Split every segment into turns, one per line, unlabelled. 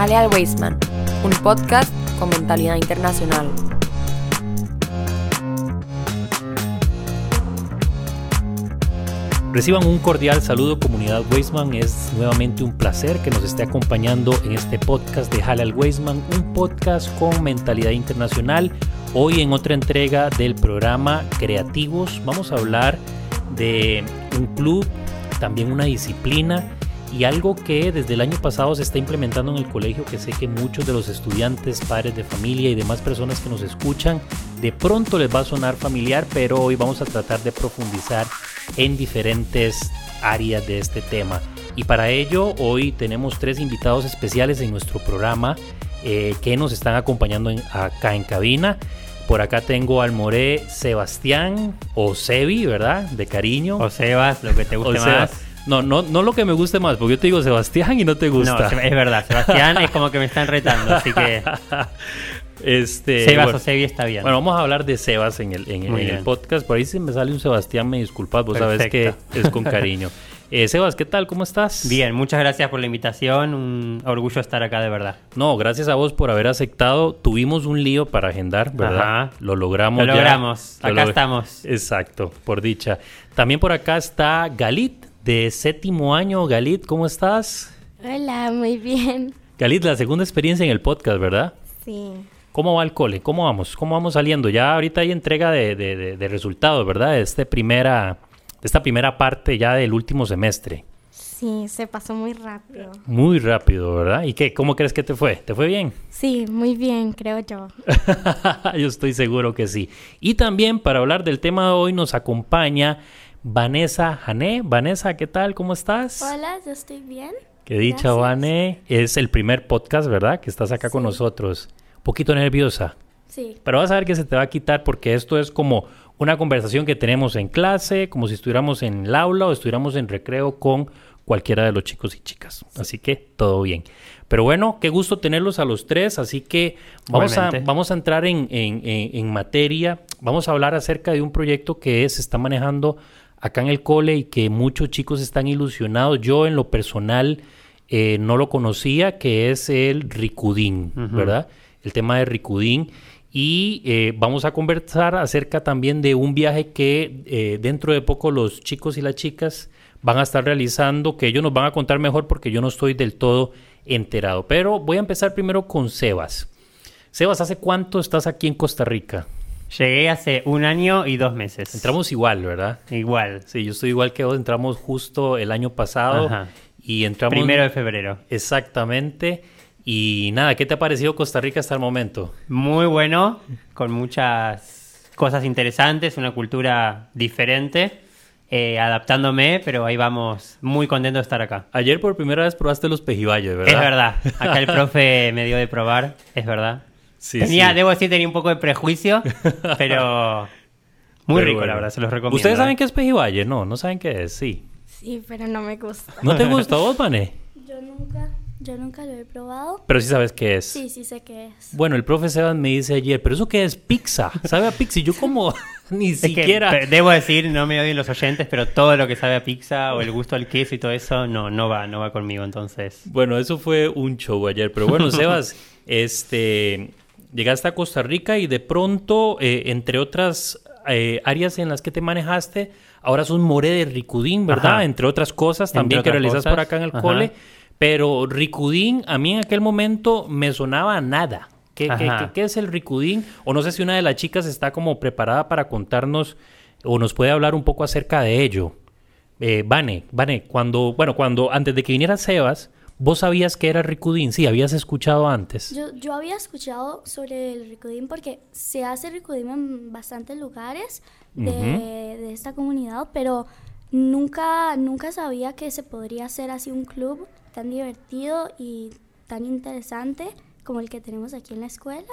Jale al Weisman, un podcast con mentalidad internacional.
Reciban un cordial saludo comunidad Weisman, es nuevamente un placer que nos esté acompañando en este podcast de Jale al Weisman, un podcast con mentalidad internacional. Hoy en otra entrega del programa Creativos vamos a hablar de un club, también una disciplina y algo que desde el año pasado se está implementando en el colegio que sé que muchos de los estudiantes, padres de familia y demás personas que nos escuchan de pronto les va a sonar familiar, pero hoy vamos a tratar de profundizar en diferentes áreas de este tema. Y para ello hoy tenemos tres invitados especiales en nuestro programa eh, que nos están acompañando acá en cabina. Por acá tengo al More Sebastián o Sebi, ¿verdad? De cariño.
O Sebas, lo que te guste más.
No, no, no lo que me guste más, porque yo te digo Sebastián y no te gusta.
No, es verdad, Sebastián es como que me están retando, así que.
Este,
Sebas o Sebi está bien.
Bueno, vamos a hablar de Sebas en el, en, el podcast. Por ahí si me sale un Sebastián, me disculpas, vos sabes que es con cariño. Eh, Sebas, ¿qué tal? ¿Cómo estás?
Bien, muchas gracias por la invitación. Un orgullo estar acá, de verdad.
No, gracias a vos por haber aceptado. Tuvimos un lío para agendar, ¿verdad? Lo logramos.
Lo logramos. acá estamos.
Exacto, por dicha. También por acá está Galit, de séptimo año. Galit, ¿cómo estás?
Hola, muy bien.
Galit, la segunda experiencia en el podcast, ¿verdad?
Sí.
¿Cómo va el cole? ¿Cómo vamos? ¿Cómo vamos saliendo? Ya ahorita hay entrega de, de resultados, ¿verdad? De, este primera, de esta primera parte ya del último semestre.
Sí, se pasó muy rápido.
Muy rápido, ¿verdad? ¿Y qué? ¿Cómo crees que te fue? ¿Te fue bien?
Sí, muy bien, creo yo.
yo estoy seguro que sí. Y también para hablar del tema de hoy nos acompaña Vanessa Jané. Vanessa, ¿qué tal? ¿Cómo estás?
Hola, yo estoy bien.
Qué dicha, Vané. Es el primer podcast, ¿verdad? Que estás acá con nosotros poquito nerviosa.
Sí.
Pero vas a ver que se te va a quitar porque esto es como una conversación que tenemos en clase, como si estuviéramos en el aula o estuviéramos en recreo con cualquiera de los chicos y chicas. Así que todo bien. Pero bueno, qué gusto tenerlos a los tres. Así que vamos, a, vamos a entrar en, en, en, materia. Vamos a hablar acerca de un proyecto que se está manejando acá en el cole y que muchos chicos están ilusionados. Yo en lo personal eh, no lo conocía, que es el Ricudín, ¿verdad? el tema de Ricudín. Y eh, vamos a conversar acerca también de un viaje que eh, dentro de poco los chicos y las chicas van a estar realizando, que ellos nos van a contar mejor porque yo no estoy del todo enterado. Pero voy a empezar primero con Sebas. Sebas, ¿hace cuánto estás aquí en Costa Rica?
Llegué hace un año y dos meses.
Entramos igual, ¿verdad?
Igual.
Sí, yo estoy igual que vos. Entramos justo el año pasado. Y entramos...
Primero de febrero.
Exactamente. Y nada, ¿qué te ha parecido Costa Rica hasta el momento?
Muy bueno, con muchas cosas interesantes, una cultura diferente. Eh, adaptándome, pero ahí vamos, muy contento de estar acá.
Ayer por primera vez probaste los pejibayos, ¿verdad?
Es verdad, acá el profe me dio de probar, es verdad. Sí, tenía, debo decir, tenía un poco de prejuicio, pero muy rico, la verdad, se los recomiendo.
¿Ustedes saben qué es pejibaye? No, no saben qué es, sí.
Sí, pero no me gusta.
¿No te gusta vos, Mané?
Yo nunca. Yo nunca lo he probado.
Pero sí sabes qué es.
Sí, sí sé qué es.
Bueno, el profe Sebas me dice ayer, pero eso qué es pizza. ¿Sabe a pizza? Y yo como ni siquiera...
debo decir, no me oyen los oyentes, pero todo lo que sabe a pizza o el gusto al queso y todo eso, no, no va, no va conmigo, entonces...
Bueno, eso fue un show ayer. Pero bueno, Sebas, este... Llegaste a Costa Rica y de pronto, eh, entre otras eh, áreas en las que te manejaste, ahora sos more de Ricudín, ¿verdad? Entre otras cosas también que realizas por acá en el cole. Pero Ricudín, a mí en aquel momento me sonaba nada. ¿Qué, qué, es el Ricudín? O no sé si una de las chicas está como preparada para contarnos o nos puede hablar un poco acerca de ello. Eh, Vane, Vane, cuando, bueno, cuando antes de que viniera Sebas, ¿vos sabías que era Ricudín? Sí, habías escuchado antes.
Yo, yo había escuchado sobre el Ricudín porque se hace Ricudín en bastantes lugares de, de esta comunidad, pero nunca, nunca sabía que se podría hacer así un club tan divertido y tan interesante como el que tenemos aquí en la escuela.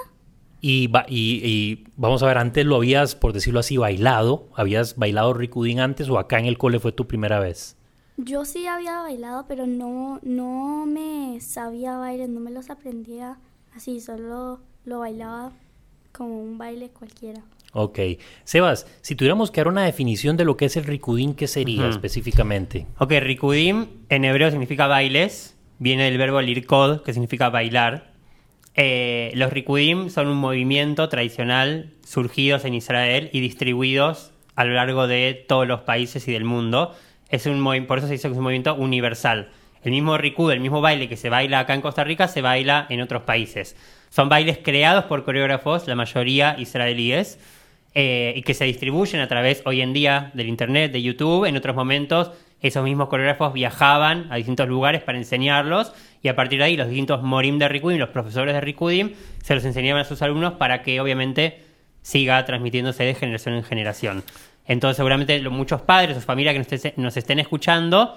Y, y, vamos a ver, antes lo habías, por decirlo así, bailado. ¿Habías bailado Ricudín antes o acá en el cole fue tu primera vez?
Yo sí había bailado, pero no, no me sabía bailar, no me los aprendía así, solo lo bailaba como un baile cualquiera.
Ok. Sebas, si tuviéramos que dar una definición de lo que es el ricudín, ¿qué sería específicamente?
Ok, ricudín en hebreo significa bailes viene del verbo lirkod, que significa bailar. Eh, los Rikudim son un movimiento tradicional surgidos en Israel y distribuidos a lo largo de todos los países y del mundo. Es un por eso se dice que es un movimiento universal. El mismo Rikud, el mismo baile que se baila acá en Costa Rica, se baila en otros países. Son bailes creados por coreógrafos, la mayoría israelíes, eh, y que se distribuyen a través hoy en día del Internet, de YouTube. En otros momentos, esos mismos coreógrafos viajaban a distintos lugares para enseñarlos, y a partir de ahí, los distintos morim de Rikudim, los profesores de Rikudim, se los enseñaban a sus alumnos para que, obviamente, siga transmitiéndose de generación en generación. Entonces, seguramente muchos padres o familias que nos, estén escuchando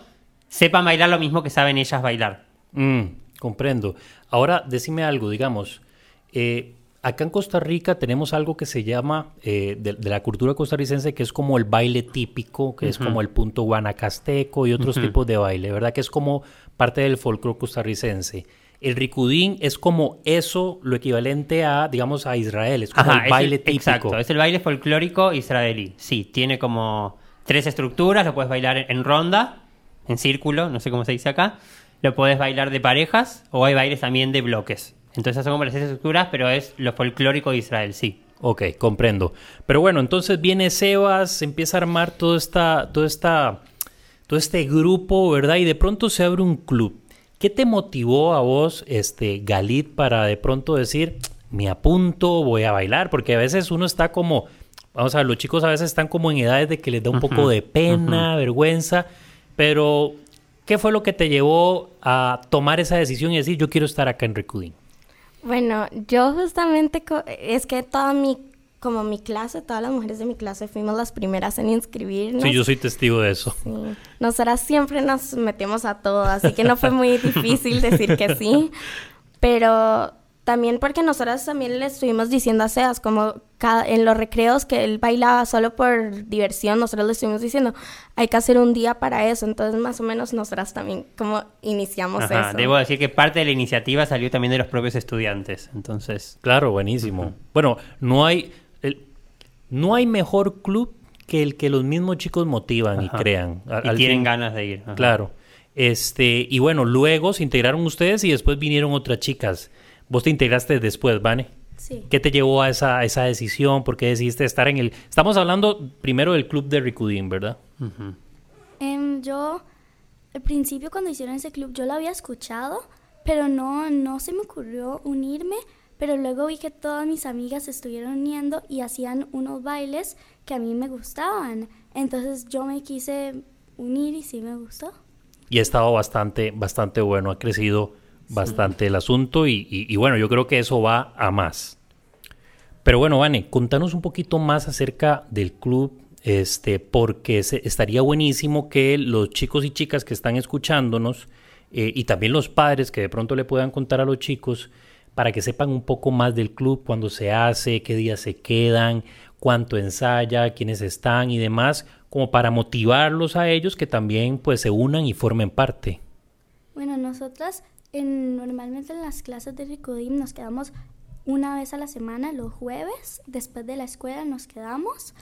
sepan bailar lo mismo que saben ellas bailar.
Mm, comprendo. Ahora, decime algo, digamos. Eh, acá en Costa Rica tenemos algo que se llama, eh, de, la cultura costarricense, que es como el baile típico, que es como el punto guanacasteco y otros tipos de baile, ¿verdad? Que es como parte del folclore costarricense. El ricudín es como eso, lo equivalente a, digamos, a Israel, es como el baile típico.
Exacto, es el baile folclórico israelí. Sí, tiene como tres estructuras, lo puedes bailar en ronda, en círculo, no sé cómo se dice acá. Lo puedes bailar de parejas o hay bailes también de bloques. Entonces son las estructuras, pero es lo folclórico de Israel, sí.
Ok, comprendo. Pero bueno, entonces viene Sebas, empieza a armar todo, esta, todo, esta, todo este grupo, ¿verdad? Y de pronto se abre un club. ¿Qué te motivó a vos, este, Galit, para de pronto decir, me apunto, voy a bailar? Porque a veces uno está como, vamos a ver, los chicos a veces están como en edades de que les da un poco de pena, vergüenza, pero ¿qué fue lo que te llevó a tomar esa decisión y decir, yo quiero estar acá en Recudín?
Bueno, yo justamente, es que toda mi, como mi clase, todas las mujeres de mi clase fuimos las primeras en inscribirnos.
Sí, yo soy testigo de eso.
Sí. Nosotras siempre nos metimos a todo, así que no fue muy difícil decir que sí. Pero también porque nosotras también le estuvimos diciendo a Seas, como cada, en los recreos que él bailaba solo por diversión, nosotros le estuvimos diciendo, hay que hacer un día para eso. Entonces, más o menos, nosotras también como iniciamos eso.
Debo decir que parte de la iniciativa salió también de los propios estudiantes. Entonces.
Claro, buenísimo. Bueno, no hay, no hay mejor club que el que los mismos chicos motivan y crean.
y tienen ganas de ir.
Claro. Este, y bueno, luego se integraron ustedes y después vinieron otras chicas. Vos te integraste después, Vane.
Sí.
¿Qué te llevó a esa, esa decisión? ¿Por qué decidiste estar en el...? Estamos hablando primero del club de Ricudín, ¿verdad?
Em, yo, al principio cuando hicieron ese club, yo lo había escuchado, pero no, no se me ocurrió unirme. Pero luego vi que todas mis amigas se estuvieron uniendo y hacían unos bailes que a mí me gustaban. Entonces yo me quise unir y sí me gustó.
Y ha estado bastante, bastante bueno, ha crecido bastante el asunto y, bueno, yo creo que eso va a más. Pero bueno, Vane, contanos un poquito más acerca del club, este, porque estaría buenísimo que los chicos y chicas que están escuchándonos eh, y también los padres que de pronto le puedan contar a los chicos para que sepan un poco más del club, cuándo se hace, qué días se quedan, cuánto ensaya, quiénes están y demás, como para motivarlos a ellos que también pues se unan y formen parte.
Bueno, nosotras normalmente en las clases de Ricodim nos quedamos una vez a la semana, los jueves, después de la escuela nos quedamos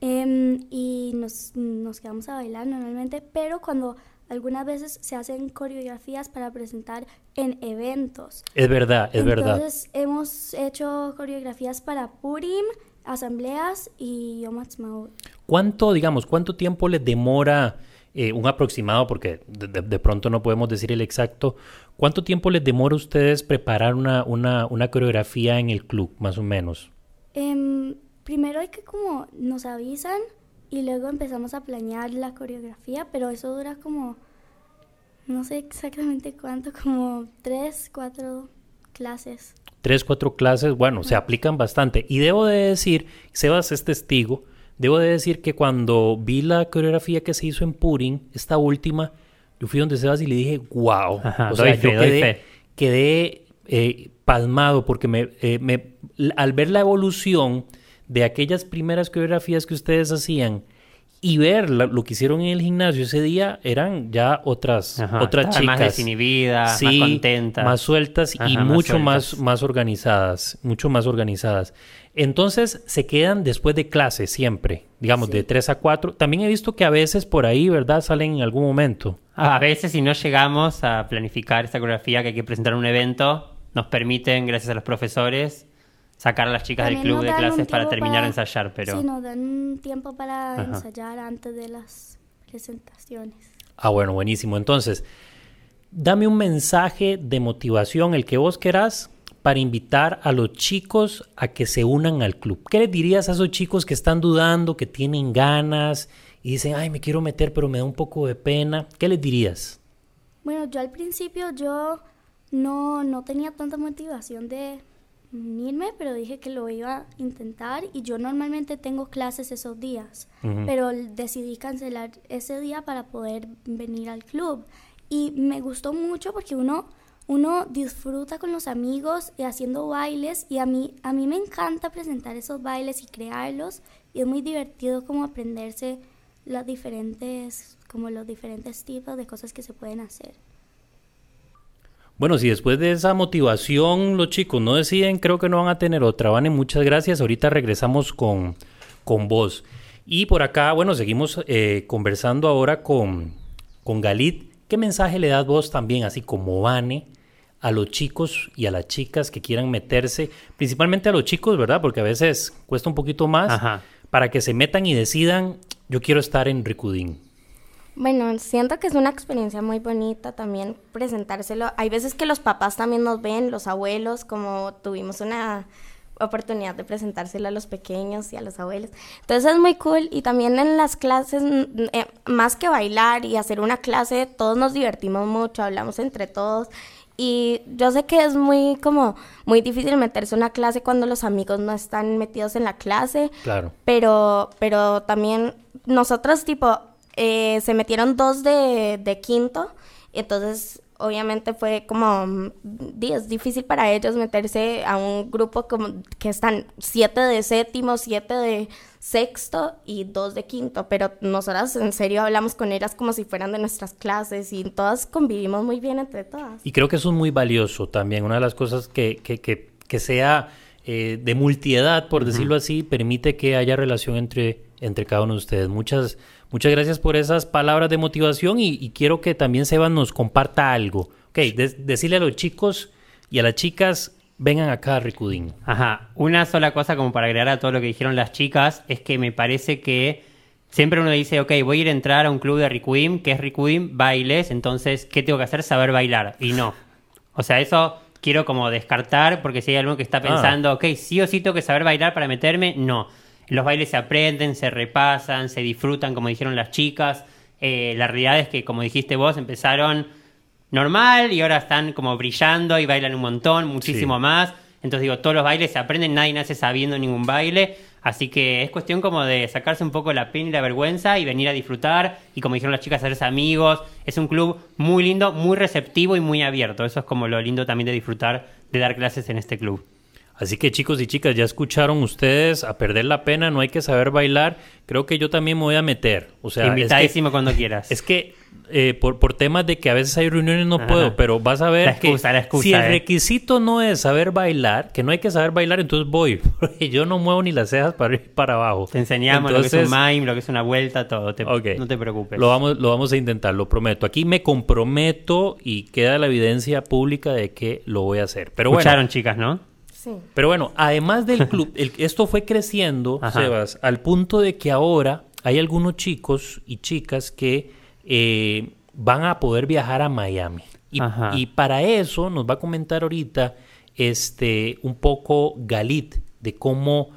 em, y nos, nos quedamos a bailar normalmente, pero cuando algunas veces se hacen coreografías para presentar en eventos.
Es verdad, es verdad.
Entonces hemos hecho coreografías para Purim, asambleas y Yom Ha'atzmaut.
¿Cuánto, digamos, cuánto tiempo les demora eh, un aproximado, porque de, pronto no podemos decir el exacto, ¿cuánto tiempo les demora a ustedes preparar una, una, una coreografía en el club, más o menos?
Em, primero hay que como nos avisan y luego empezamos a planear la coreografía, pero eso dura como, no sé exactamente cuánto, como tres, cuatro clases.
Tres, cuatro clases, bueno, se aplican bastante. Y debo de decir, Sebas es testigo, Debo de decir que cuando vi la coreografía que se hizo en Purin, esta última, yo fui donde Sebas y le dije, wow. o sea, yo quedé, eh, palmado porque me, eh, me, al ver la evolución de aquellas primeras coreografías que ustedes hacían y ver la- lo que hicieron en el gimnasio ese día eran ya otras,
Ajá,
otras chicas.
más desinhibidas,
Sí,
más contentas.
Más sueltas y
más
mucho más,
sueltas.
más organizadas. Mucho más organizadas. Entonces se quedan después de clase siempre, digamos, de 3 a 4. También he visto que a veces por ahí, ¿verdad? Salen en algún momento.
A veces, si no llegamos a planificar esta coreografía que hay que presentar en un evento, nos permiten, gracias a los profesores, sacar a las chicas del club de clases para terminar de ensayar, pero...
Sí, nos dan un tiempo para
Ajá.
ensayar antes de las presentaciones.
Ah, bueno, buenísimo. Entonces, dame un mensaje de motivación, el que vos querás, para invitar a los chicos a que se unan al club. ¿Qué les dirías a esos chicos que están dudando, que tienen ganas y dicen, ay, me quiero meter, pero me da un poco de pena? ¿Qué les dirías?
Bueno, yo al principio yo no, no tenía tanta motivación de unirme, pero dije que lo iba a intentar y yo normalmente tengo clases esos días, pero decidí cancelar ese día para poder venir al club. Y me gustó mucho porque uno, uno disfruta con los amigos y haciendo bailes y a mí, a mí me encanta presentar esos bailes y crearlos y es muy divertido como aprenderse las diferentes, como los diferentes tipos de cosas que se pueden hacer.
Bueno, si después de esa motivación los chicos no deciden, creo que no van a tener otra. Vane, muchas gracias. Ahorita regresamos con, con vos. Y por acá, bueno, seguimos eh, conversando ahora con, con Galit. ¿Qué mensaje le das vos también, así como Vane, a los chicos y a las chicas que quieran meterse, principalmente a los chicos, ¿verdad? Porque a veces cuesta un poquito más,
Ajá.
para que se metan y decidan, yo quiero estar en Ricudín.
Bueno, siento que es una experiencia muy bonita también presentárselo. Hay veces que los papás también nos ven, los abuelos, como tuvimos una oportunidad de presentárselo a los pequeños y a los abuelos. Entonces es muy cool y también en las clases, eh, más que bailar y hacer una clase, todos nos divertimos mucho, hablamos entre todos. Y yo sé que es muy como muy difícil meterse a una clase cuando los amigos no están metidos en la clase,
Claro.
pero, pero también nosotros tipo, eh, se metieron dos de, de quinto, entonces obviamente fue como, mm, es difícil para ellos meterse a un grupo como que están siete de séptimo, siete de sexto y dos de quinto, pero nosotras en serio hablamos con ellas como si fueran de nuestras clases y todas convivimos muy bien entre todas.
Y creo que eso es muy valioso también. Una de las cosas que, que, que, que sea eh, de multiedad, por decirlo así, permite que haya relación entre, entre cada uno de ustedes. Muchas, muchas gracias por esas palabras de motivación y, y quiero que también Seban nos comparta algo. Ok, de- decirle a los chicos y a las chicas, vengan acá a Ricudín.
Ajá, una sola cosa como para agregar a todo lo que dijeron las chicas es que me parece que siempre uno dice, ok, voy a ir a entrar a un club de Rikudim, que es Rikudim, bailes, entonces, ¿qué tengo que hacer? Saber bailar. Y no. O sea, eso quiero como descartar porque si hay alguno que está pensando, ok, sí o sí tengo que saber bailar para meterme, no. Los bailes se aprenden, se repasan, se disfrutan, como dijeron las chicas. Eh, la realidad es que, como dijiste vos, empezaron normal y ahora están como brillando y bailan un montón, muchísimo
Sí.
más. Entonces digo, todos los bailes se aprenden, nadie nace sabiendo ningún baile. Así que es cuestión como de sacarse un poco la pena y la vergüenza y venir a disfrutar. Y como dijeron las chicas, hacerse amigos. Es un club muy lindo, muy receptivo y muy abierto. Eso es como lo lindo también de disfrutar de dar clases en este club.
Así que chicos y chicas, ya escucharon ustedes a perder la pena, no hay que saber bailar. Creo que yo también me voy a meter. O sea, es que-
Invitadísimo cuando quieras.
Es que eh, por, por temas de que a veces hay reuniones no
Ajá.
puedo, pero vas a ver
La excusa,
que
la excusa,
si el
eh.
requisito no es saber bailar, que no hay que saber bailar, entonces voy. Porque yo no muevo ni las cejas para ir para abajo.
Te enseñamos lo que es un mime, lo que es una vuelta, todo. Te-. No te preocupes.
Lo vamos, lo vamos a intentar, lo prometo. Aquí me comprometo y queda la evidencia pública de que lo voy a hacer. Pero bueno,
Escucharon, chicas, ¿no?
Sí.
pero bueno, además del club, el- esto fue creciendo,
Ajá.
Sebas, al punto de que ahora hay algunos chicos y chicas que eh, van a poder viajar a Miami. Y, para eso nos va a comentar ahorita este, un poco Galit de cómo,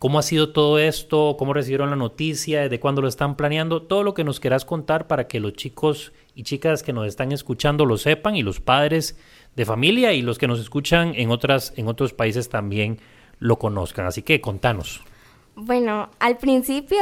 cómo ha sido todo esto, cómo recibieron la noticia, de cuándo lo están planeando, todo lo que nos quieras contar para que los chicos y chicas que nos están escuchando lo sepan y los padres de familia y los que nos escuchan en, otras, en otros países también lo conozcan. Así que contanos.
Bueno, al principio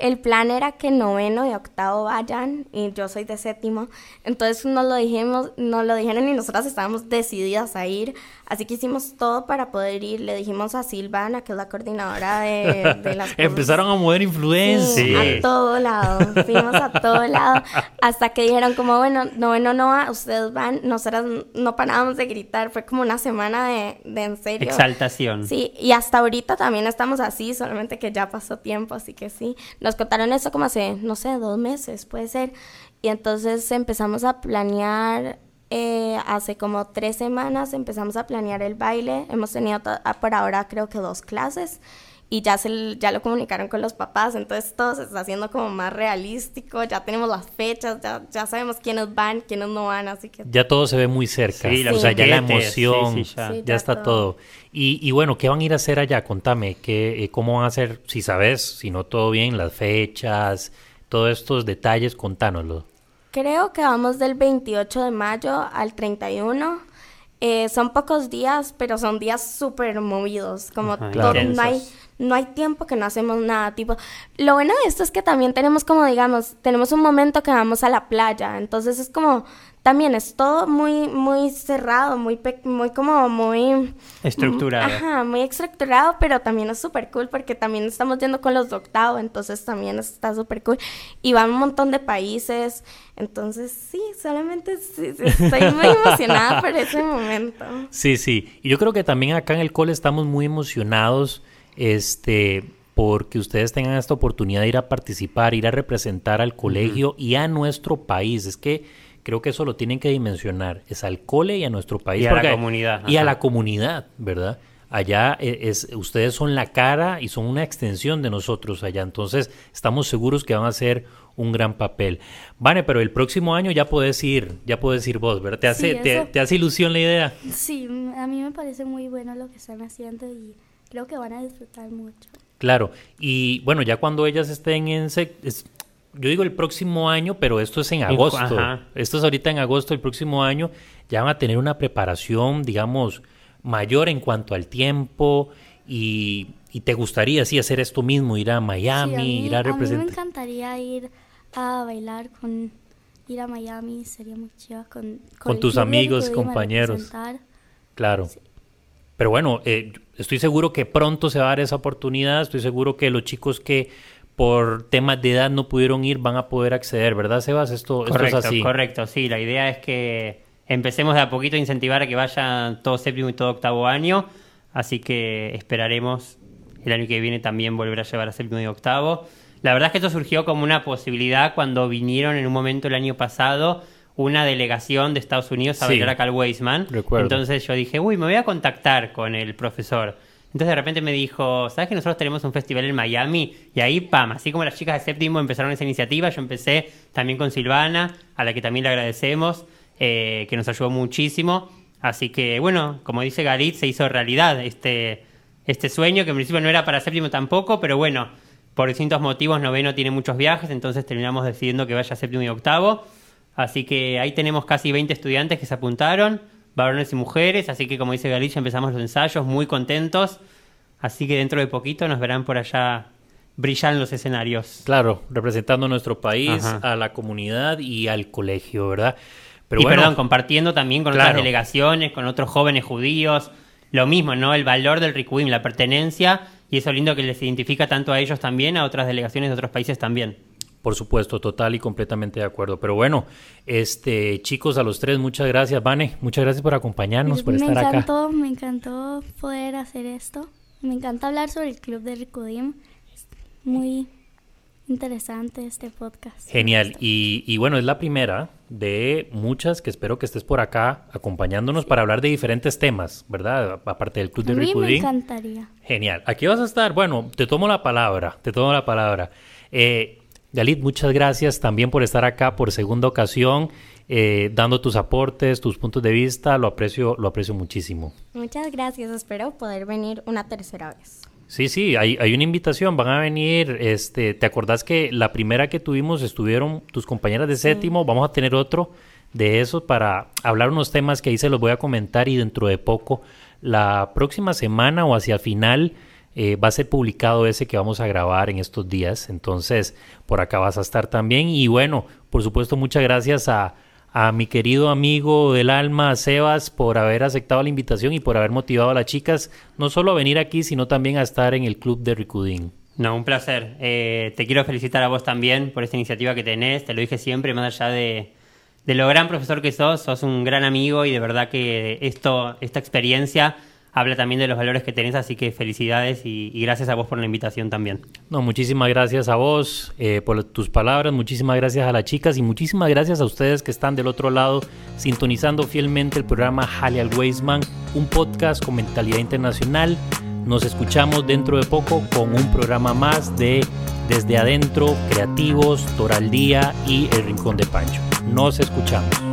el plan era que noveno y octavo vayan y yo soy de séptimo. Entonces nos lo dijimos, nos lo dijeron y nosotras estábamos decididas a ir. Así que hicimos todo para poder ir. Le dijimos a Silvana, que es la coordinadora de, de las
Empezaron a mover influencia.
a todo lado. Fuimos a todo lado. Hasta que dijeron como, bueno, noveno no va, ustedes van. Nosotras no parábamos de gritar. Fue como una semana de, de en serio.
Exaltación.
Sí, y hasta ahorita también estamos así, solamente que ya pasó tiempo, así que sí. Nos contaron eso como hace, no sé, dos meses, puede ser. Y entonces empezamos a planear, eh, hace como tres semanas empezamos a planear el baile. Hemos tenido ah, por ahora creo que dos clases y ya, se, ya lo comunicaron con los papás, entonces todo se está haciendo como más realístico, ya tenemos las fechas, ya, ya sabemos quiénes van, quiénes no van, así que...
Ya todo se ve muy cerca.
Sí,
o sea, ya la emoción,
sí, ya.
Sí,
ya
ya
está
todo.
todo. Y, y bueno, ¿qué van a ir a hacer allá? Contame, ¿qué, eh, ¿cómo van a hacer? Si sabes, si no todo bien, las fechas, todos estos detalles, contánoslo.
Creo que vamos del 28 de mayo al 31. Eh, son pocos días, pero son días súper movidos. Como
Ajá,
todo- no, hay, no hay tiempo que no hacemos nada. Tipo, lo bueno de esto es que también tenemos como, digamos, tenemos un momento que vamos a la playa. Entonces es como, también es todo muy, muy cerrado, muy, pe- muy como, muy...
Estructurado.
Ajá, muy estructurado, pero también es súper cool porque también estamos yendo con los de octavo, entonces también está súper cool. Y van un montón de países, entonces sí, solamente sí, sí, estoy muy emocionada por ese momento.
Sí, sí. Y yo creo que también acá en el cole estamos muy emocionados, este, porque ustedes tengan esta oportunidad de ir a participar, ir a representar al colegio y a nuestro país. Es que creo que eso lo tienen que dimensionar. Es al cole y a nuestro país.
Y a la comunidad,
Y a la comunidad, ¿verdad? Allá eh, es, ustedes son la cara y son una extensión de nosotros allá. Entonces, estamos seguros que van a hacer un gran papel. Vane, pero el próximo año ya puedes ir, ya puedes ir vos, ¿verdad? ¿Te hace,
Sí,
te,
eso.
te hace ilusión la idea?
Sí, a mí me parece muy bueno lo que están haciendo y creo que van a disfrutar mucho.
Claro, y bueno, ya cuando ellas estén en... sec- es- yo digo el próximo año, pero esto es en agosto.
ajá.
Esto es ahorita en agosto, el próximo año, ya van a tener una preparación, digamos, mayor en cuanto al tiempo y, y te gustaría, sí, hacer esto mismo, ir a Miami,
Sí, a mí,
ir a
a mí me
representar.
encantaría ir a bailar con ir a Miami, sería muy chido con,
Con
el
tus amigos, compañeros.
representar.
Claro. Pero bueno, eh, estoy seguro que pronto se va a dar esa oportunidad. Estoy seguro que los chicos que por temas de edad no pudieron ir van a poder acceder, ¿verdad, Sebas? Esto, esto es así.
correcto. Sí, la idea es que empecemos de a poquito a incentivar a que vayan todo séptimo y todo octavo año. Así que esperaremos el año que viene también volver a llevar a séptimo y octavo. La verdad es que esto surgió como una posibilidad cuando vinieron en un momento el año pasado una delegación de Estados Unidos a
Sí.
acá al Weisman.
Recuerdo.
Entonces yo dije, uy, me voy a contactar con el profesor. Entonces de repente me dijo, ¿sabes que nosotros tenemos un festival en Miami? Y ahí, pam, así como las chicas de séptimo empezaron esa iniciativa, yo empecé también con Silvana, a la que también le agradecemos, eh, que nos ayudó muchísimo. Así que, bueno, como dice Galit, se hizo realidad este, este sueño, que en principio no era para séptimo tampoco, pero bueno, por distintos motivos, noveno tiene muchos viajes, entonces terminamos decidiendo que vaya séptimo y octavo. Así que ahí tenemos casi 20 estudiantes que se apuntaron, varones y mujeres, así que como dice Galit, ya empezamos los ensayos, muy contentos. Así que dentro de poquito nos verán por allá brillar en los escenarios.
Claro, representando a nuestro país,
Ajá.
a la comunidad y al colegio, ¿verdad? Pero
y
bueno,
perdón, compartiendo también con
Claro.
otras delegaciones, con otros jóvenes judíos. Lo mismo, ¿no? El valor del Rikuim, la pertenencia, y eso lindo que les identifica tanto a ellos también, a otras delegaciones de otros países también.
Por supuesto, total y completamente de acuerdo. Pero bueno, este chicos, a los tres, muchas gracias, Vane, muchas gracias por acompañarnos, por
me
estar acá.
encantó, me encantó poder hacer esto. Me encanta hablar sobre el club de Ricudim. Es muy interesante este podcast.
Genial. Y, y bueno, es la primera de muchas que espero que estés por acá acompañándonos para hablar de diferentes temas, ¿verdad? Aparte del Club de
mí me encantaría.
Genial. Aquí vas a estar. Bueno, te tomo la palabra. Te tomo la palabra. Eh, Galit, muchas gracias también por estar acá por segunda ocasión, eh, dando tus aportes, tus puntos de vista. Lo aprecio, lo aprecio muchísimo.
Muchas gracias, espero poder venir una tercera vez.
Sí, sí, hay, hay una invitación, van a venir, este, ¿te acordás que la primera que tuvimos estuvieron tus compañeras de séptimo? Vamos a tener otro de eso para hablar unos temas que ahí se los voy a comentar y dentro de poco, la próxima semana o hacia final eh, va a ser publicado ese que vamos a grabar en estos días. Entonces, por acá vas a estar también. Y bueno, por supuesto, muchas gracias a, a mi querido amigo del alma, Sebas, por haber aceptado la invitación y por haber motivado a las chicas no solo a venir aquí, sino también a estar en el club de Ricudín.
No, un placer. Eh, te quiero felicitar a vos también por esta iniciativa que tenés. Te lo dije siempre, más allá de, de lo gran profesor que sos, sos un gran amigo y de verdad que esto, esta experiencia habla también de los valores que tenés, así que felicidades y, gracias a vos por la invitación también.
No, muchísimas gracias a vos eh, por tus palabras, muchísimas gracias a las chicas y muchísimas gracias a ustedes que están del otro lado sintonizando fielmente el programa Halley al Weisman, un podcast con mentalidad internacional. Nos escuchamos dentro de poco con un programa más de Desde Adentro, Creativos, Toraldía y El Rincón de Pancho. Nos escuchamos.